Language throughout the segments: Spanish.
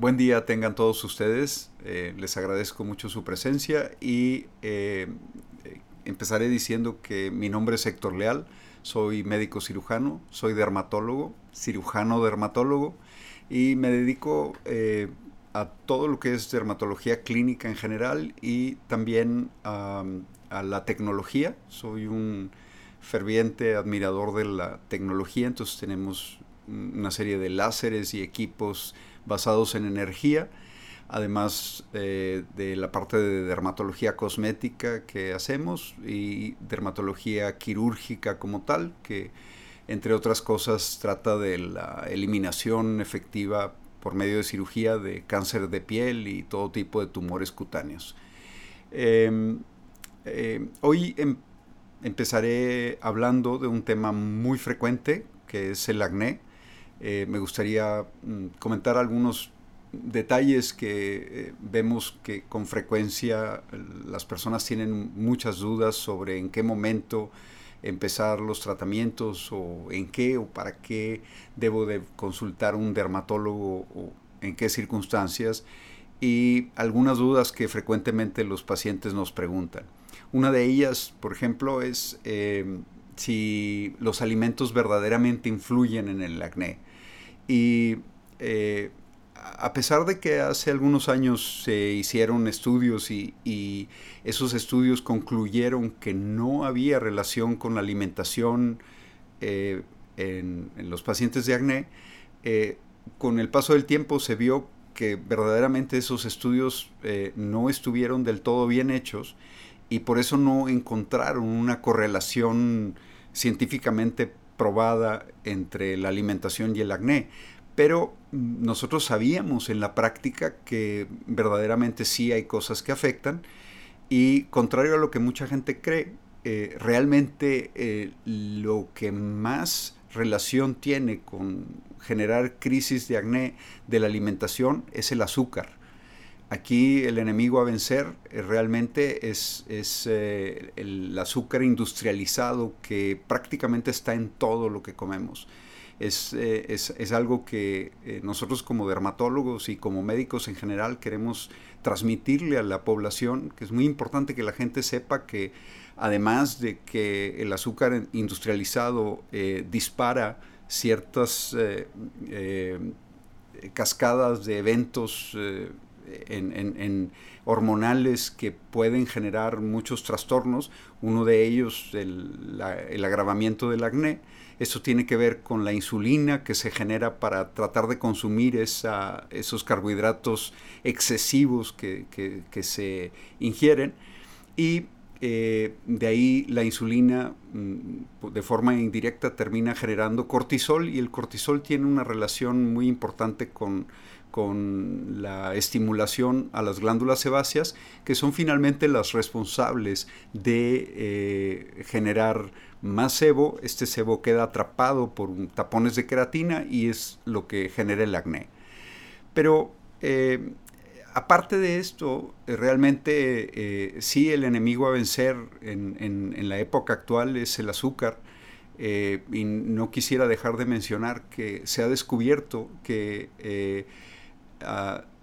Buen día tengan todos ustedes, eh, les agradezco mucho su presencia y eh, empezaré diciendo que mi nombre es Héctor Leal, soy médico cirujano, soy dermatólogo, cirujano dermatólogo y me dedico eh, a todo lo que es dermatología clínica en general y también a la tecnología. Soy un ferviente admirador de la tecnología, entonces tenemos una serie de láseres y equipos basados en energía, además eh, de la parte de dermatología cosmética que hacemos y dermatología quirúrgica como tal, que entre otras cosas trata de la eliminación efectiva por medio de cirugía de cáncer de piel y todo tipo de tumores cutáneos. Em, em, hoy em, empezaré hablando de un tema muy frecuente que es el acné. Eh, me gustaría mm, comentar algunos detalles que eh, vemos que con frecuencia las personas tienen muchas dudas sobre en qué momento empezar los tratamientos o en qué o para qué debo de consultar un dermatólogo o en qué circunstancias y algunas dudas que frecuentemente los pacientes nos preguntan. Una de ellas, por ejemplo, es eh, si los alimentos verdaderamente influyen en el acné. Y eh, a pesar de que hace algunos años se hicieron estudios y, esos estudios concluyeron que no había relación con la alimentación eh, en, los pacientes de acné, eh, con el paso del tiempo se vio que verdaderamente esos estudios no estuvieron del todo bien hechos y por eso no encontraron una correlación científicamente probada entre la alimentación y el acné. Pero nosotros sabíamos en la práctica que verdaderamente sí hay cosas que afectan y contrario a lo que mucha gente cree, eh, realmente eh, lo que más relación tiene con generar crisis de acné de la alimentación es el azúcar. Aquí el enemigo a vencer eh, realmente es, eh, el azúcar industrializado que prácticamente está en todo lo que comemos. Es, eh, algo que nosotros como dermatólogos y como médicos en general queremos transmitirle a la población, que es muy importante que la gente sepa que además de que el azúcar industrializado dispara ciertas cascadas de eventos en, hormonales que pueden generar muchos trastornos, uno de ellos el, el agravamiento del acné. Eso tiene que ver con la insulina que se genera para tratar de consumir esa, esos carbohidratos excesivos que, que, se ingieren. Y eh, de ahí la insulina mm, de forma indirecta termina generando cortisol y el cortisol tiene una relación muy importante con con la estimulación a las glándulas sebáceas, que son finalmente las responsables de eh, generar más sebo. Este sebo queda atrapado por tapones de queratina y es lo que genera el acné. Pero eh, aparte de esto, realmente eh, sí el enemigo a vencer en, la época actual es el azúcar. y no quisiera dejar de mencionar que se ha descubierto que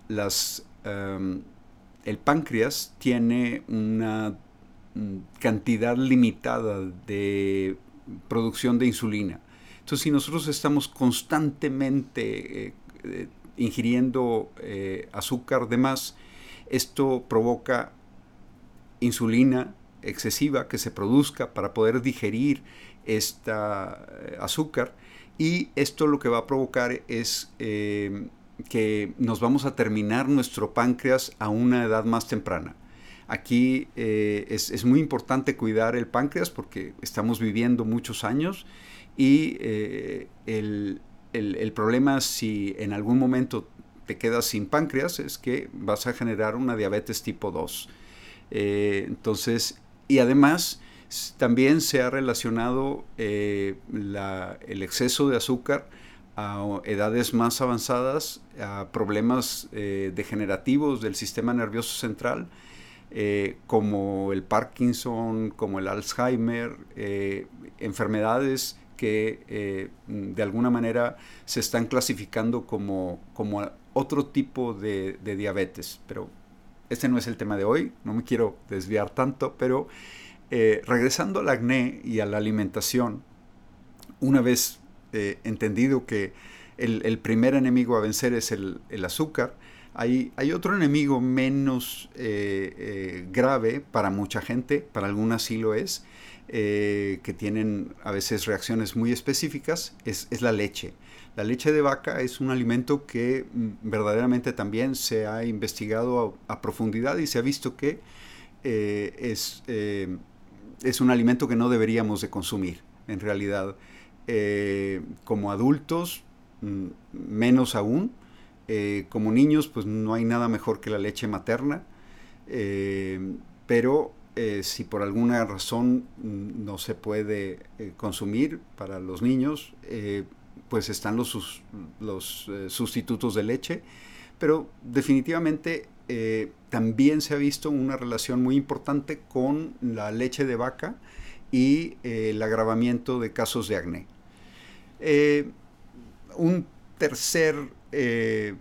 las, el páncreas tiene una mm, cantidad limitada de producción de insulina. Entonces, si nosotros estamos constantemente eh, eh, ingiriendo eh, azúcar de más, esto provoca insulina excesiva que se produzca para poder digerir esta azúcar y esto lo que va a provocar es em, que nos vamos a terminar nuestro páncreas a una edad más temprana. Aquí eh, es, muy importante cuidar el páncreas porque estamos viviendo muchos años y eh, el, problema si en algún momento te quedas sin páncreas es que vas a generar una diabetes tipo 2. Eh, entonces, y además también se ha relacionado el exceso de azúcar a edades más avanzadas, a problemas eh, degenerativos del sistema nervioso central, eh, como el Parkinson, como el Alzheimer, eh, enfermedades que eh, de alguna manera se están clasificando como, como otro tipo de, diabetes. Pero este no es el tema de hoy, no me quiero desviar tanto, pero eh, regresando al acné y a la alimentación, una vez eh, entendido que el, primer enemigo a vencer es el, azúcar, hay, hay, otro enemigo menos grave para mucha gente, para algunas sí lo es, eh, que tienen a veces reacciones muy específicas es, la leche. La leche de vaca es un alimento que mm, verdaderamente también se ha investigado a, profundidad y se ha visto que eh, es, eh, es, un alimento que no deberíamos de consumir. En realidad, como adultos, mm, menos aún. como niños, pues no hay nada mejor que la leche materna. pero eh, si por alguna razón no se puede eh, consumir para los niños, eh, pues están los, los sustitutos de leche, pero definitivamente también se ha visto una relación muy importante con la leche de vaca y el agravamiento de casos de acné. un tercer eh,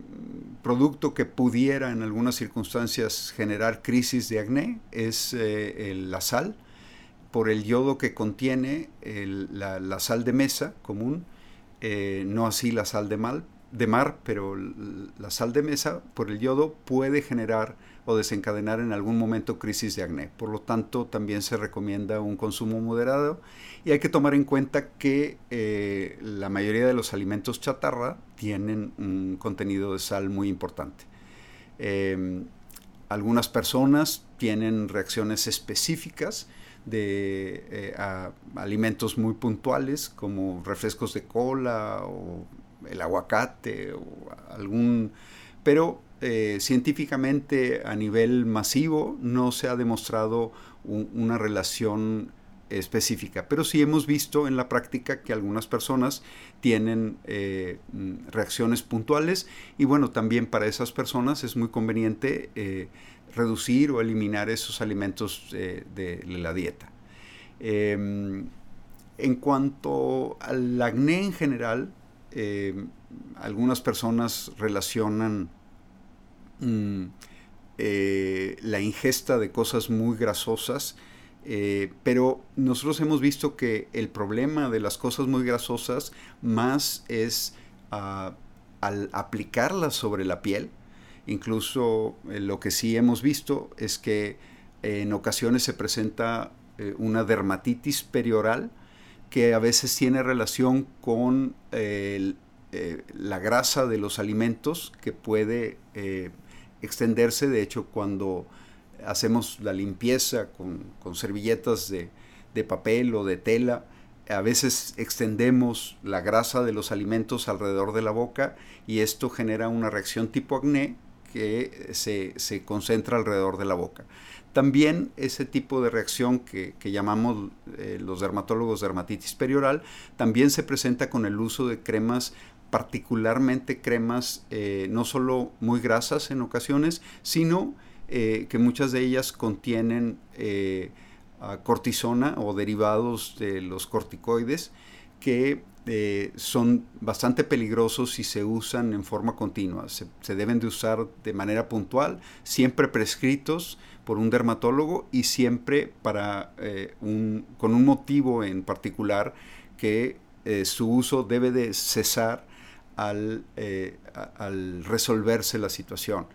producto que pudiera en algunas circunstancias generar crisis de acné es eh, la sal, por el yodo que contiene la, sal de mesa común, eh, no así la sal de, mal, de mar, pero la sal de mesa por el yodo puede generar o desencadenar en algún momento crisis de acné. Por lo tanto, también se recomienda un consumo moderado y hay que tomar en cuenta que eh, la mayoría de los alimentos chatarra tienen un contenido de sal muy importante. Em, algunas personas tienen reacciones específicas de eh, alimentos muy puntuales como refrescos de cola o el aguacate o algún pero eh, científicamente a nivel masivo no se ha demostrado una relación específica, pero sí hemos visto en la práctica que algunas personas tienen eh, reacciones puntuales y bueno, también para esas personas es muy conveniente eh, reducir o eliminar esos alimentos de la dieta. Em, en cuanto al acné en general, algunas personas relacionan Mm, eh, la ingesta de cosas muy grasosas, eh, pero nosotros hemos visto que el problema de las cosas muy grasosas más es ah, al aplicarlas sobre la piel. Incluso eh, lo que sí hemos visto es que en ocasiones se presenta una dermatitis perioral que a veces tiene relación con la grasa de los alimentos que puede extenderse. De hecho, cuando hacemos la limpieza con, servilletas de, papel o de tela, a veces extendemos la grasa de los alimentos alrededor de la boca y esto genera una reacción tipo acné que se, concentra alrededor de la boca. También ese tipo de reacción que, llamamos eh, los dermatólogos dermatitis perioral, también se presenta con el uso de cremas particularmente cremas eh, no solo muy grasas en ocasiones, sino eh, que muchas de ellas contienen eh, cortisona o derivados de los corticoides que son bastante peligrosos si se usan en forma continua. Se, deben de usar de manera puntual, siempre prescritos por un dermatólogo y siempre para, con un motivo en particular que su uso debe de cesar eh, al, resolverse la situación.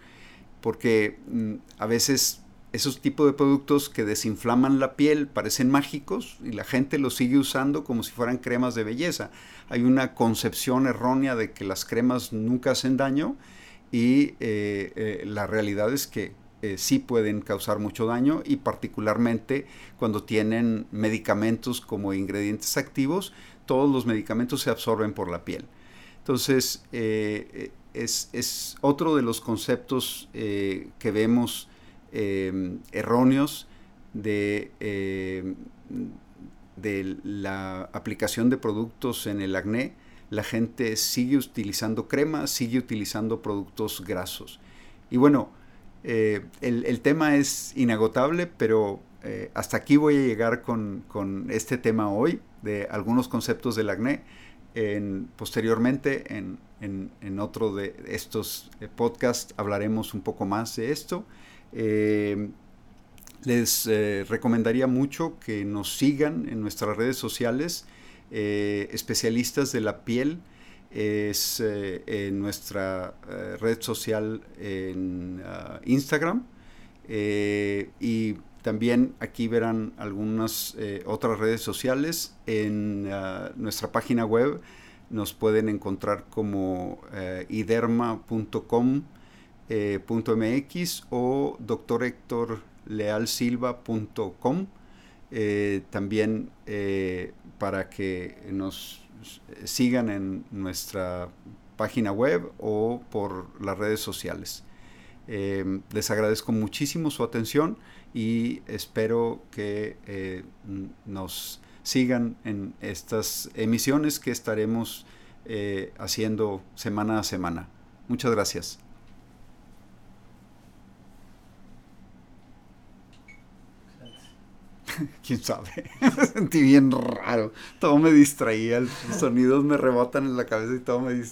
Porque mm, a veces esos tipos de productos que desinflaman la piel parecen mágicos y la gente los sigue usando como si fueran cremas de belleza. Hay una concepción errónea de que las cremas nunca hacen daño y eh, eh, la realidad es que sí pueden causar mucho daño y particularmente cuando tienen medicamentos como ingredientes activos, todos los medicamentos se absorben por la piel. Entonces, eh, es, otro de los conceptos eh, que vemos eh, erróneos de, de la aplicación de productos en el acné. La gente sigue utilizando crema, sigue utilizando productos grasos. Y bueno, el, tema es inagotable, pero eh, hasta aquí voy a llegar con, este tema hoy, de algunos conceptos del acné. En, posteriormente, en, otro de estos eh, podcasts, hablaremos un poco más de esto. Les recomendaría mucho que nos sigan en nuestras redes sociales, especialistas de la piel. Es en nuestra red social en ah, Instagram. Y también aquí verán algunas eh, otras redes sociales. En ah, nuestra página web nos pueden encontrar como eh, iderma.com.mx eh, o doctorhectorlealsilva.com. también para que nos sigan en nuestra página web o por las redes sociales. les agradezco muchísimo su atención y espero que eh, nos sigan en estas emisiones que estaremos eh, haciendo semana a semana. Muchas gracias. quién sabe. me sentí bien raro. Todo me distraía, los sonidos me rebotan en la cabeza y todo me distraía.